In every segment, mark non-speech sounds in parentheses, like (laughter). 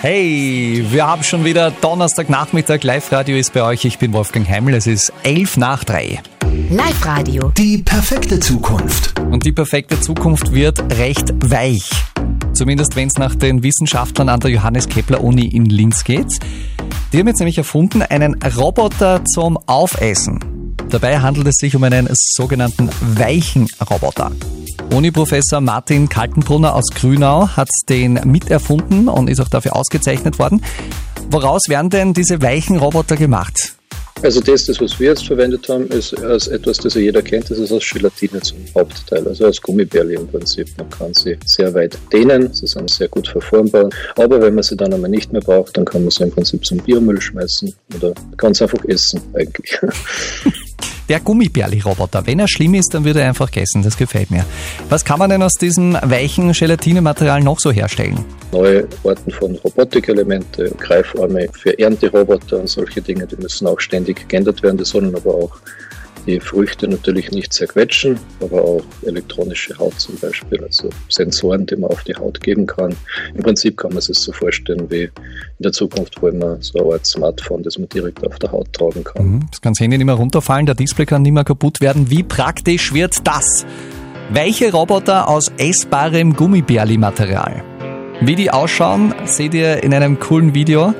Hey, wir haben schon wieder Donnerstagnachmittag. Live-Radio ist bei euch. Ich bin Wolfgang Heimel. Es ist elf nach drei. Live-Radio. Die perfekte Zukunft. Und die perfekte Zukunft wird recht weich. Zumindest wenn es nach den Wissenschaftlern an der Johannes Kepler Uni in Linz geht. Die haben jetzt nämlich erfunden einen Roboter zum Aufessen. Dabei handelt es sich um einen sogenannten weichen Roboter. Uni-Professor Martin Kaltenbrunner aus Grünau hat den miterfunden und ist auch dafür ausgezeichnet worden. Woraus werden denn diese weichen Roboter gemacht? Also das, das, was wir jetzt verwendet haben, ist etwas, das ja jeder kennt, das ist aus Gelatine zum Hauptteil, also aus Gummibärli im Prinzip. Man kann sie sehr weit dehnen, sie sind sehr gut verformbar, aber wenn man sie dann einmal nicht mehr braucht, dann kann man sie im Prinzip zum Biomüll schmeißen oder es einfach essen eigentlich. (laughs) Der Gummibärli-Roboter. Wenn er schlimm ist, dann wird er einfach gegessen. Das gefällt mir. Was kann man denn aus diesem weichen Gelatinematerial noch so herstellen? Neue Arten von Robotikelemente, Greifarme für Ernteroboter und solche Dinge, die müssen auch ständig geändert werden. Die sollen aber auch die Früchte natürlich nicht zerquetschen, aber auch elektronische Haut zum Beispiel, also Sensoren, die man auf die Haut geben kann. Im Prinzip kann man es sich so vorstellen wie in der Zukunft, wo man so eine Art Smartphone, das man direkt auf der Haut tragen kann. Mhm, das kann das Handy nicht mehr runterfallen, der Display kann nicht mehr kaputt werden. Wie praktisch wird das? Welche Roboter aus essbarem Gummibärli-Material? Wie die ausschauen, seht ihr in einem coolen Video.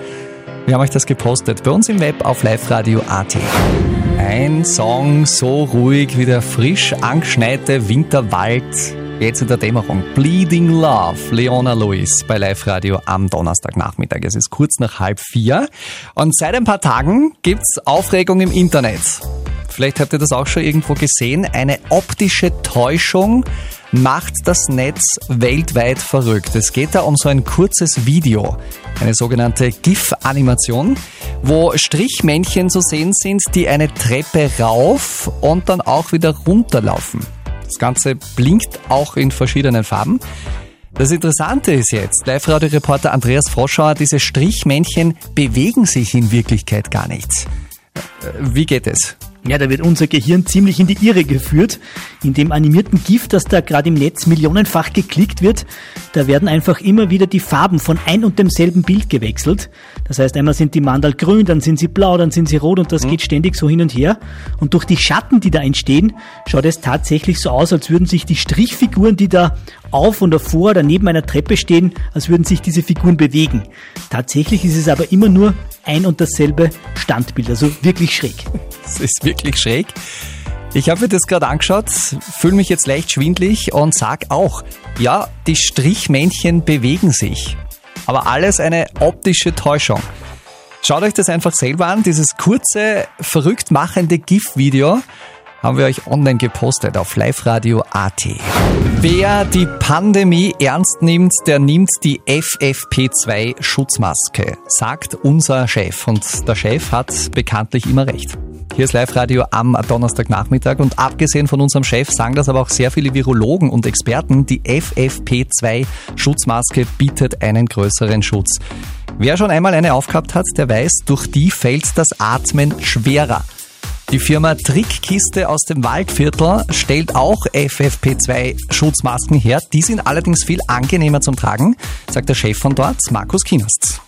Wir haben euch das gepostet bei uns im Web auf liveradio.at. Ein Song so ruhig wie der frisch angeschneite Winterwald. Jetzt in der Dämmerung. Bleeding Love, Leona Lewis bei Live Radio am Donnerstagnachmittag. Es ist kurz nach halb vier. Und seit ein paar Tagen gibt's Aufregung im Internet. Vielleicht habt ihr das auch schon irgendwo gesehen. Eine optische Täuschung macht das Netz weltweit verrückt. Es geht da um so ein kurzes Video, eine sogenannte GIF-Animation, wo Strichmännchen zu sehen sind, die eine Treppe rauf und dann auch wieder runterlaufen. Das Ganze blinkt auch in verschiedenen Farben. Das Interessante ist jetzt, Live-Radio-Reporter Andreas Froschauer, diese Strichmännchen bewegen sich in Wirklichkeit gar nicht. Äh, wie geht es? Ja, da wird unser Gehirn ziemlich in die Irre geführt. In dem animierten GIF, das da gerade im Netz millionenfach geklickt wird, da werden einfach immer wieder die Farben von ein und demselben Bild gewechselt. Das heißt, einmal sind die Mandal grün, dann sind sie blau, dann sind sie rot und das mhm. geht ständig so hin und her. Und durch die Schatten, die da entstehen, schaut es tatsächlich so aus, als würden sich die Strichfiguren, die da auf und davor oder neben einer Treppe stehen, als würden sich diese Figuren bewegen. Tatsächlich ist es aber immer nur ein und dasselbe Standbild, also wirklich schräg. (laughs) Das ist wirklich schräg. Ich habe mir das gerade angeschaut, fühle mich jetzt leicht schwindlig und sag auch, ja, die Strichmännchen bewegen sich. Aber alles eine optische Täuschung. Schaut euch das einfach selber an, dieses kurze, verrückt machende GIF-Video haben wir euch online gepostet auf liveradio.at. Wer die Pandemie ernst nimmt, der nimmt die FFP2 Schutzmaske, sagt unser Chef. Und der Chef hat bekanntlich immer recht. Hier ist Live-Radio am Donnerstagnachmittag und abgesehen von unserem Chef sagen das aber auch sehr viele Virologen und Experten, die FFP2-Schutzmaske bietet einen größeren Schutz. Wer schon einmal eine aufgehabt hat, der weiß, durch die fällt das Atmen schwerer. Die Firma Trickkiste aus dem Waldviertel stellt auch FFP2 Schutzmasken her. Die sind allerdings viel angenehmer zum Tragen, sagt der Chef von dort, Markus Kinast.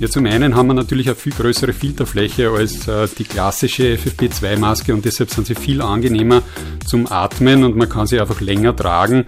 Ja, zum einen haben wir natürlich eine viel größere Filterfläche als äh, die klassische FFP2-Maske und deshalb sind sie viel angenehmer zum Atmen und man kann sie einfach länger tragen.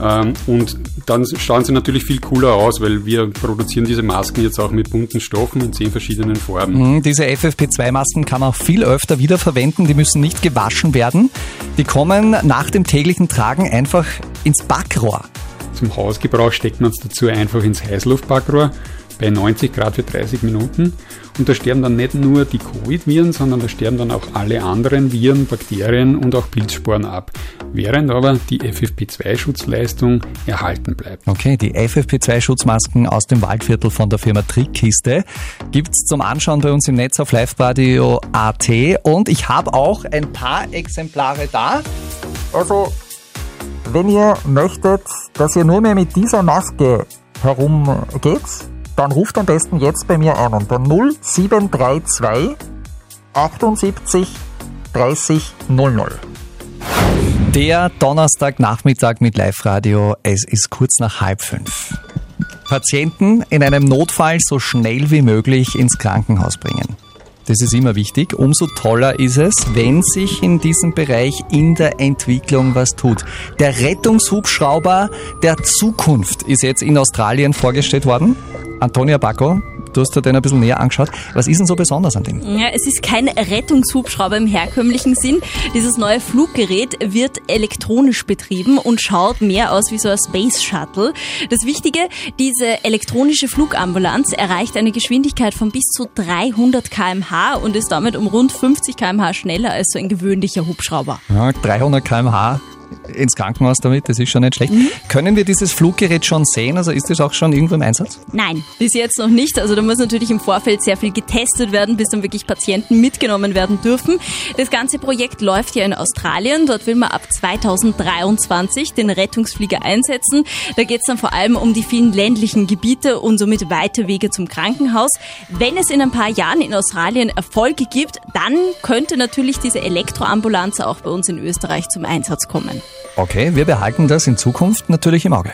Ähm, und dann schauen sie natürlich viel cooler aus, weil wir produzieren diese Masken jetzt auch mit bunten Stoffen in zehn verschiedenen Farben. Mhm, diese FFP2-Masken kann man auch viel öfter wiederverwenden. Die müssen nicht gewaschen werden. Die kommen nach dem täglichen Tragen einfach ins Backrohr. Zum Hausgebrauch steckt man es dazu einfach ins Heißluftbackrohr bei 90 Grad für 30 Minuten. Und da sterben dann nicht nur die Covid-Viren, sondern da sterben dann auch alle anderen Viren, Bakterien und auch Pilzsporen ab. Während aber die FFP2-Schutzleistung erhalten bleibt. Okay, die FFP2-Schutzmasken aus dem Waldviertel von der Firma Trickkiste gibt es zum Anschauen bei uns im Netz auf liveradio.at und ich habe auch ein paar Exemplare da. Also, wenn ihr möchtet, dass ihr nur mehr mit dieser Maske herumgeht, dann ruft am besten jetzt bei mir an unter 0732 78 30 00. Der Donnerstagnachmittag mit Live-Radio. Es ist kurz nach halb fünf. Patienten in einem Notfall so schnell wie möglich ins Krankenhaus bringen. Das ist immer wichtig. Umso toller ist es, wenn sich in diesem Bereich in der Entwicklung was tut. Der Rettungshubschrauber der Zukunft ist jetzt in Australien vorgestellt worden. Antonia Bacco, Du hast dir den ein bisschen näher angeschaut. Was ist denn so besonders an dem? Ja, es ist kein Rettungshubschrauber im herkömmlichen Sinn. Dieses neue Fluggerät wird elektronisch betrieben und schaut mehr aus wie so ein Space Shuttle. Das Wichtige, diese elektronische Flugambulanz erreicht eine Geschwindigkeit von bis zu 300 kmh und ist damit um rund 50 kmh schneller als so ein gewöhnlicher Hubschrauber. Ja, 300 kmh ins Krankenhaus damit, das ist schon nicht schlecht. Mhm. Können wir dieses Fluggerät schon sehen? Also ist das auch schon irgendwo im Einsatz? Nein, bis jetzt noch nicht. Also da muss natürlich im Vorfeld sehr viel getestet werden, bis dann wirklich Patienten mitgenommen werden dürfen. Das ganze Projekt läuft ja in Australien. Dort will man ab 2023 den Rettungsflieger einsetzen. Da geht es dann vor allem um die vielen ländlichen Gebiete und somit weite Wege zum Krankenhaus. Wenn es in ein paar Jahren in Australien Erfolge gibt, dann könnte natürlich diese Elektroambulanz auch bei uns in Österreich zum Einsatz kommen. Okay, wir behalten das in Zukunft natürlich im Auge.